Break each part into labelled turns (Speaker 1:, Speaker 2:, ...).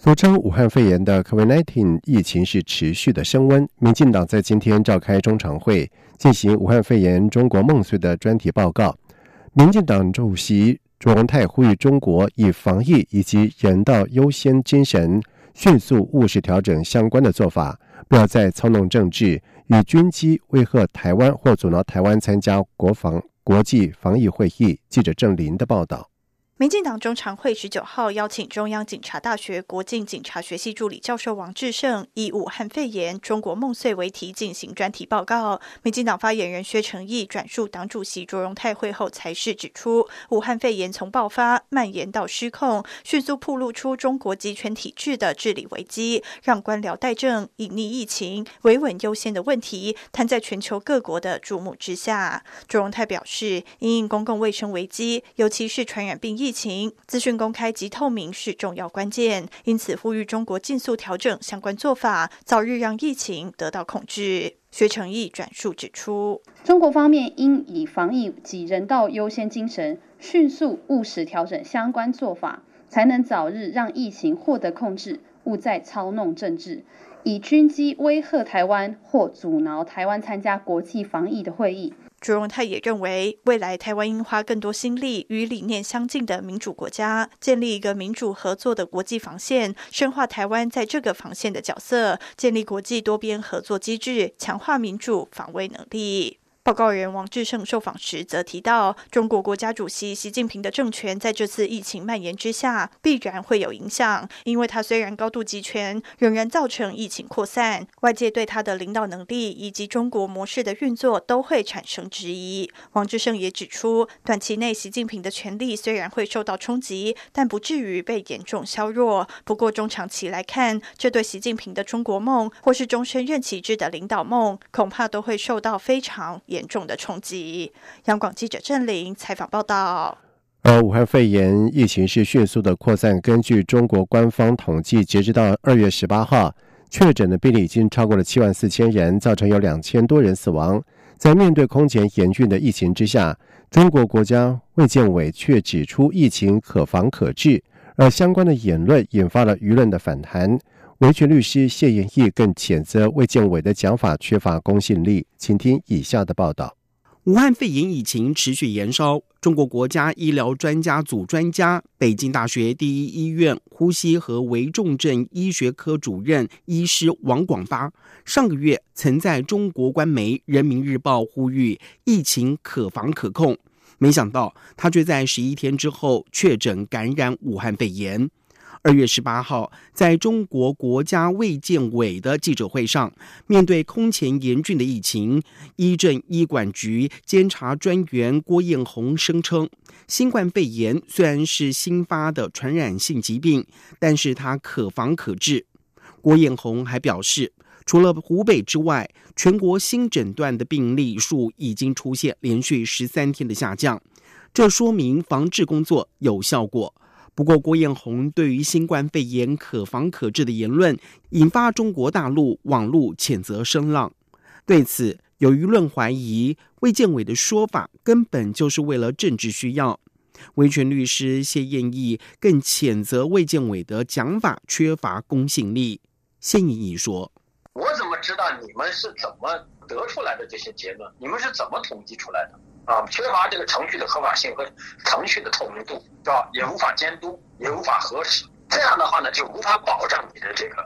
Speaker 1: 俗称武汉肺炎的 COVID-19 疫情是持续的升温。民进党在今天召开中常会，进行武汉肺炎中国梦碎的专题报告。民进党主席卓荣泰呼吁中国以防疫以及人道优先精神，迅速务实调整相关的做法，不要再操弄政治，以军机威吓台湾或阻挠台湾参加国防国际防疫会议。记者郑林的报道。
Speaker 2: 民进党中常会十九号邀请中央警察大学国境警察学系助理教授王志胜，以“武汉肺炎中国梦碎”为题进行专题报告。民进党发言人薛成义转述党主席卓荣泰会后才是指出，武汉肺炎从爆发蔓延到失控，迅速暴露出中国集权体制的治理危机，让官僚代政、隐匿疫情、维稳优先的问题摊在全球各国的注目之下。卓荣泰表示，因公共卫生危机，尤其是传染病疫疫情资讯公开及透明是重要关键，因此呼吁中国尽速调整相关做法，早日让疫情得到控制。薛成义转述指出，
Speaker 3: 中国方面应以防疫及人道优先精神，迅速务实调整相关做法，才能早日让疫情获得控制，勿再操弄政治，以军机威吓台湾或阻挠台湾参加国际防疫的会议。
Speaker 2: 朱荣泰也认为，未来台湾应花更多心力，与理念相近的民主国家建立一个民主合作的国际防线，深化台湾在这个防线的角色，建立国际多边合作机制，强化民主防卫能力。报告人王志胜受访时则提到，中国国家主席习近平的政权在这次疫情蔓延之下，必然会有影响，因为他虽然高度集权，仍然造成疫情扩散，外界对他的领导能力以及中国模式的运作都会产生质疑。王志胜也指出，短期内习近平的权力虽然会受到冲击，但不至于被严重削弱。不过中长期来看，这对习近平的中国梦或是终身任期制的领导梦，恐怕都会受到非常严。严重的冲击。央广记者郑玲采访报道。
Speaker 1: 而武汉肺炎疫情是迅速的扩散。根据中国官方统计，截止到二月十八号，确诊的病例已经超过了七万四千人，造成有两千多人死亡。在面对空前严峻的疫情之下，中国国家卫健委却指出疫情可防可治，而相关的言论引发了舆论的反弹。维权律师谢延义更谴责卫健委的讲法缺乏公信力。请听以下的报道：
Speaker 4: 武汉肺炎疫情持续延烧，中国国家医疗专家组专家、北京大学第一医院呼吸和危重症医学科主任医师王广发，上个月曾在中国官媒《人民日报》呼吁疫情可防可控，没想到他却在十一天之后确诊感染武汉肺炎。二月十八号，在中国国家卫健委的记者会上，面对空前严峻的疫情，医政医管局监察专员郭艳红声称，新冠肺炎虽然是新发的传染性疾病，但是它可防可治。郭艳红还表示，除了湖北之外，全国新诊断的病例数已经出现连续十三天的下降，这说明防治工作有效果。不过，郭彦宏对于新冠肺炎可防可治的言论，引发中国大陆网络谴责声浪。对此，有舆论怀疑卫健委的说法根本就是为了政治需要。维权律师谢燕义更谴责卫健委的讲法缺乏公信力。谢燕义说：“
Speaker 5: 我怎么知道你们是怎么得出来的这些结论？你们是怎么统计出来的？”啊，缺乏这个程序的合法性和程序的透明度，是吧？也无法监督，也无法核实。这样的话呢，就无法保障你的这个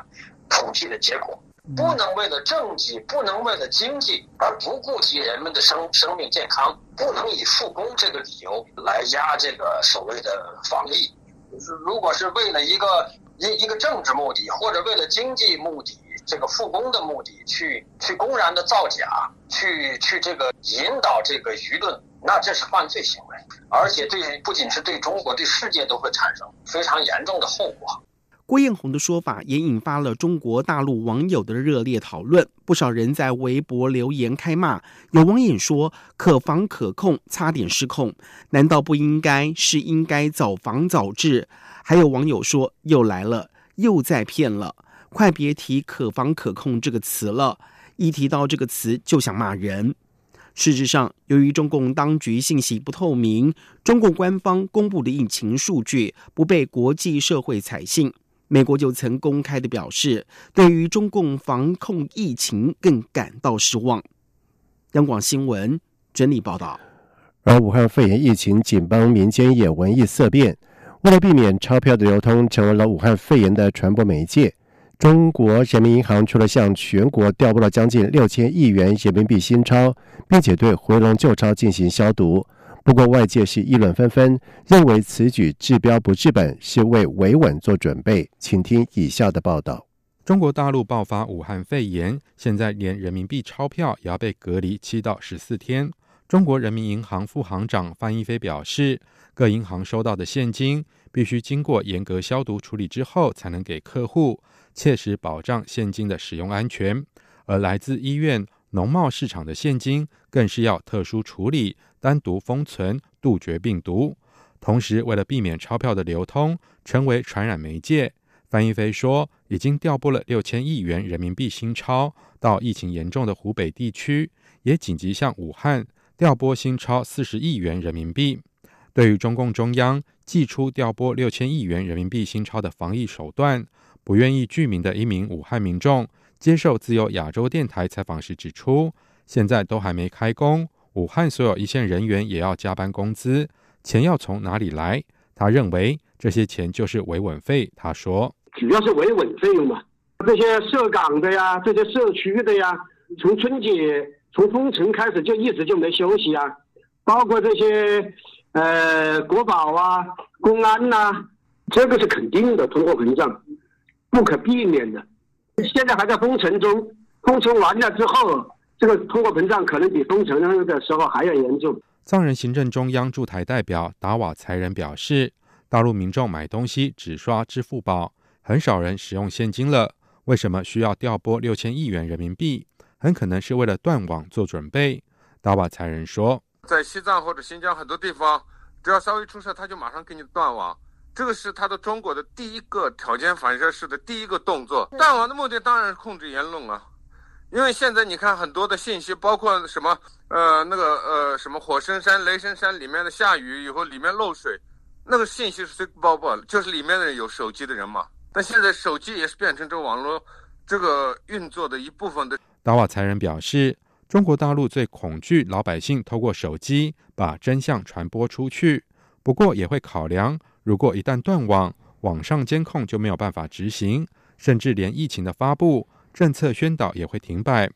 Speaker 5: 统计的结果。不能为了政绩，不能为了经济而不顾及人们的生生命健康，不能以复工这个理由来压这个所谓的防疫。就是如果是为了一个一一个政治目的，或者为了经济目的。这个复工的目的，去去公然的造假，去去这个引导这个舆论，那这是犯罪行为，而且对不仅是对中国，对世界都会产生非常严重的后果。
Speaker 4: 郭彦宏的说法也引发了中国大陆网友的热烈讨论，不少人在微博留言开骂。有网友说：“可防可控，差点失控，难道不应该是应该早防早治？”还有网友说：“又来了，又在骗了，快别提可防可控这个词了，一提到这个词就想骂人。”事实上，由于中共当局信息不透明，中共官方公布的疫情数据不被国际社会采信，美国就曾公开的表示，对于中共防控疫情更感到失望。央广新闻整理报道。
Speaker 1: 而武汉肺炎疫情紧绷，民间也闻疫色变，为了避免钞票的流通成为了武汉肺炎的传播媒介。中国人民银行除了向全国调拨了将近六千亿元人民币新钞，并且对回笼旧钞进行消毒。不过，外界是议论纷纷，认为此举治标不治本，是为维稳做准备。请听以下的报道：
Speaker 6: 中国大陆爆发武汉肺炎，现在连人民币钞票也要被隔离七到十四天。中国人民银行副行长范一飞表示，各银行收到的现金必须经过严格消毒处理之后，才能给客户。切实保障现金的使用安全，而来自医院、农贸市场的现金更是要特殊处理、单独封存，杜绝病毒。同时，为了避免钞票的流通成为传染媒介，范一飞说，已经调拨了六千亿元人民币新钞到疫情严重的湖北地区，也紧急向武汉调拨新钞四十亿元人民币。对于中共中央寄出调拨六千亿元人民币新钞的防疫手段，不愿意具名的一名武汉民众接受自由亚洲电台采访时指出，现在都还没开工，武汉所有一线人员也要加班工资，钱要从哪里来？他认为这些钱就是维稳费。他说：“
Speaker 7: 主要是维稳费用嘛，这些涉港的呀，这些社区的呀，从春节从封城开始就一直就没休息啊，包括这些呃国保啊、公安呐，这个是肯定的，通货膨胀。”不可避免的，现在还在封城中，封城完了之后，这个通货膨胀可能比封城的时候还要严重。
Speaker 6: 藏人行政中央驻台代表达瓦才人表示，大陆民众买东西只刷支付宝，很少人使用现金了。为什么需要调拨六千亿元人民币？很可能是为了断网做准备。达瓦才人说，
Speaker 8: 在西藏或者新疆很多地方，只要稍微出事，他就马上给你断网。这个是他的中国的第一个条件反射式的第一个动作。断网的目的当然是控制言论啊，因为现在你看很多的信息，包括什么呃那个呃什么火神山、雷神山里面的下雨以后里面漏水，那个信息是随包包就是里面的人有手机的人嘛。但现在手机也是变成这个网络这个运作的一部分的。
Speaker 6: 达瓦才人表示，中国大陆最恐惧老百姓透过手机把真相传播出去，不过也会考量。如果一旦断网，网上监控就没有办法执行，甚至连疫情的发布、政策宣导也会停摆。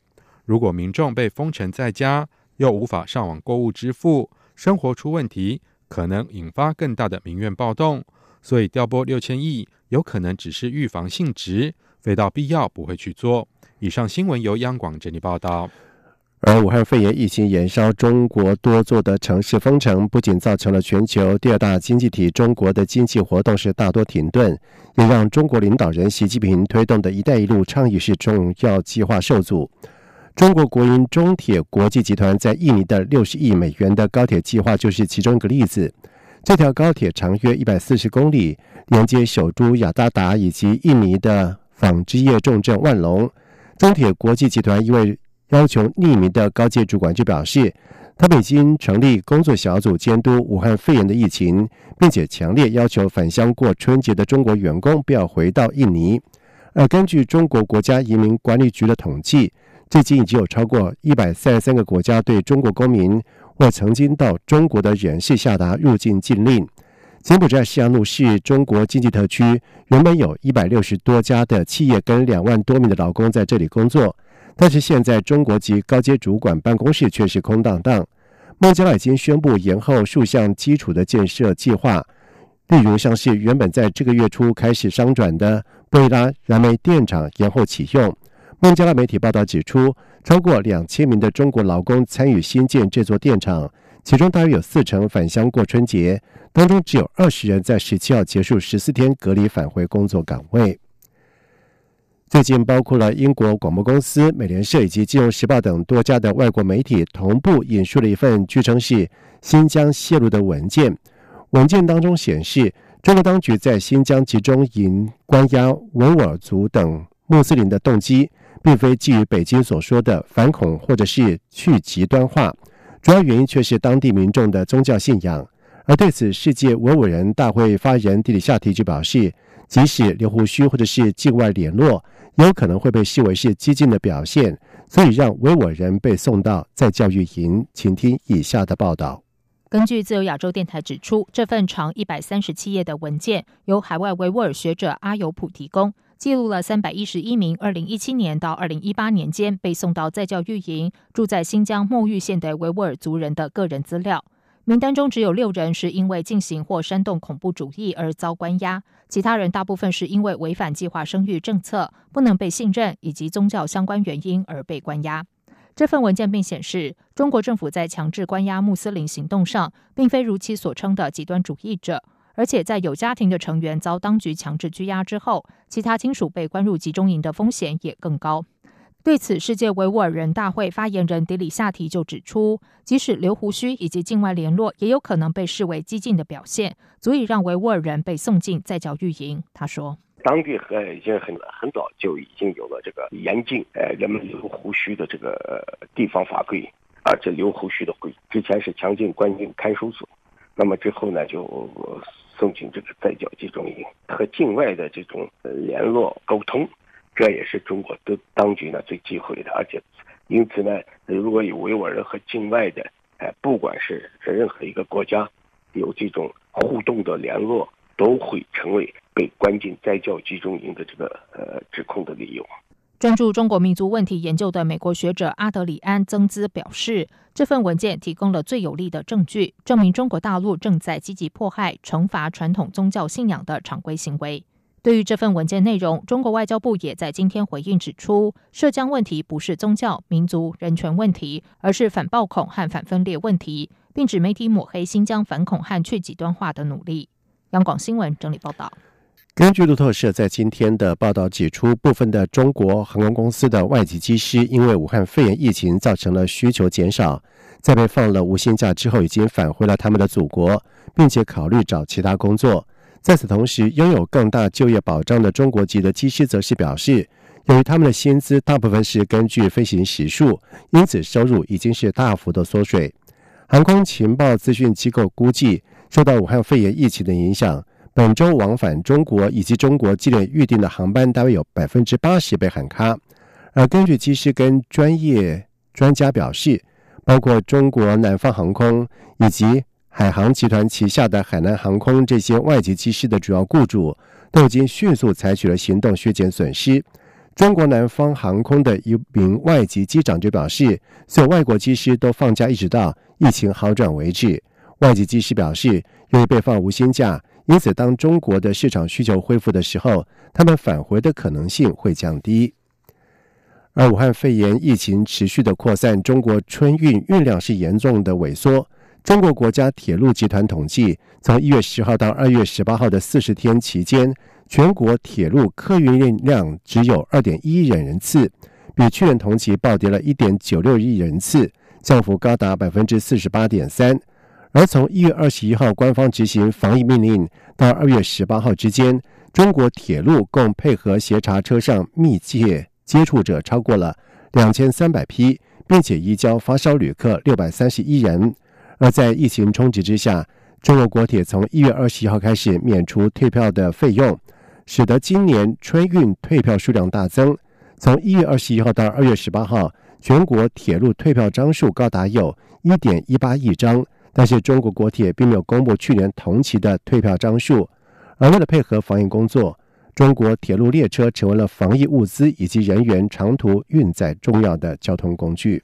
Speaker 6: 如果民众被封城在家，又无法上网购物支付，生活出问题，可能引发更大的民怨暴动。所以调拨六千亿，有可能只是预防性质，非到必要不会去做。以上新闻由央广整理报道。
Speaker 1: 而武汉肺炎疫情延烧，中国多座的城市封城，不仅造成了全球第二大经济体中国的经济活动是大多停顿，也让中国领导人习近平推动的一带一路倡议是重要计划受阻。中国国营中铁国际集团在印尼的六十亿美元的高铁计划就是其中一个例子。这条高铁长约一百四十公里，连接首都雅加达以及印尼的纺织业重镇万隆。中铁国际集团因为要求匿名的高阶主管就表示，他们已经成立工作小组监督武汉肺炎的疫情，并且强烈要求返乡过春节的中国员工不要回到印尼。而根据中国国家移民管理局的统计，最近已经有超过一百三十三个国家对中国公民或曾经到中国的人士下达入境禁令。柬埔寨西洋路是中国经济特区，原本有一百六十多家的企业跟两万多名的劳工在这里工作。但是现在，中国籍高阶主管办公室却是空荡荡。孟加拉已经宣布延后数项基础的建设计划，例如像是原本在这个月初开始商转的布伊拉燃煤电厂延后启用。孟加拉媒体报道指出，超过两千名的中国劳工参与新建这座电厂，其中大约有四成返乡过春节，当中只有二十人在十七号结束十四天隔离返回工作岗位。最近，包括了英国广播公司、美联社以及《金融时报》等多家的外国媒体同步引述了一份据称是新疆泄露的文件。文件当中显示，中国当局在新疆集中营关押维吾尔族等穆斯林的动机，并非基于北京所说的反恐或者是去极端化，主要原因却是当地民众的宗教信仰。而对此，世界维吾尔人大会发言人迪里夏提就表示，即使留胡须或者是境外联络。也有可能会被视为是激进的表现，所以让维吾尔人被送到在教育营。请听以下的报道。
Speaker 9: 根据自由亚洲电台指出，这份长一百三十七页的文件由海外维吾尔学者阿尤普提供，记录了三百一十一名二零一七年到二零一八年间被送到在教育营、住在新疆莫玉县的维吾尔族人的个人资料。名单中只有六人是因为进行或煽动恐怖主义而遭关押，其他人大部分是因为违反计划生育政策、不能被信任以及宗教相关原因而被关押。这份文件并显示，中国政府在强制关押穆斯林行动上，并非如其所称的极端主义者，而且在有家庭的成员遭当局强制拘押之后，其他亲属被关入集中营的风险也更高。对此，世界维吾尔人大会发言人迪里夏提就指出，即使留胡须以及境外联络，也有可能被视为激进的表现，足以让维吾尔人被送进在教育营。他说：“
Speaker 10: 当地和已经很很早就已经有了这个严禁呃人们留胡须的这个地方法规，而且留胡须的规之前是强禁关进看守所，那么之后呢就送进这个在教集中营，和境外的这种联络沟通。”这也是中国的当局呢最忌讳的，而且，因此呢，如果有维吾尔人和境外的，哎，不管是任何一个国家，有这种互动的联络，都会成为被关进在教集中营的这个呃指控的理由。
Speaker 9: 专注中国民族问题研究的美国学者阿德里安·曾兹表示，这份文件提供了最有力的证据，证明中国大陆正在积极迫害、惩罚传统宗教信仰的常规行为。对于这份文件内容，中国外交部也在今天回应指出，涉疆问题不是宗教、民族、人权问题，而是反暴恐和反分裂问题，并指媒体抹黑新疆反恐和去极端化的努力。央广新闻整理报道。
Speaker 1: 根据路透社在今天的报道指出，部分的中国航空公司的外籍机师因为武汉肺炎疫情造成了需求减少，在被放了无薪假之后，已经返回了他们的祖国，并且考虑找其他工作。在此同时，拥有更大就业保障的中国籍的机师则是表示，由于他们的薪资大部分是根据飞行时数，因此收入已经是大幅的缩水。航空情报资讯机构估计，受到武汉肺炎疫情的影响，本周往返中国以及中国境内预定的航班大约有百分之八十被喊卡。而根据机师跟专业专家表示，包括中国南方航空以及。海航集团旗下的海南航空这些外籍机师的主要雇主都已经迅速采取了行动，削减损失。中国南方航空的一名外籍机长就表示，所有外国机师都放假，一直到疫情好转为止。外籍机师表示，由于被放无薪假，因此当中国的市场需求恢复的时候，他们返回的可能性会降低。而武汉肺炎疫情持续的扩散，中国春运运量是严重的萎缩。中国国家铁路集团统计，从一月十号到二月十八号的四十天期间，全国铁路客运运量只有二点一亿人次，比去年同期暴跌了一点九六亿人次，降幅高达百分之四十八点三。而从一月二十一号官方执行防疫命令到二月十八号之间，中国铁路共配合协查车上密切接触者超过了两千三百批，并且移交发烧旅客六百三十一人。而在疫情冲击之下，中国国铁从一月二十一号开始免除退票的费用，使得今年春运退票数量大增。从一月二十一号到二月十八号，全国铁路退票张数高达有一点一八亿张，但是中国国铁并没有公布去年同期的退票张数。而为了配合防疫工作，中国铁路列车成为了防疫物资以及人员长途运载重要的交通工具。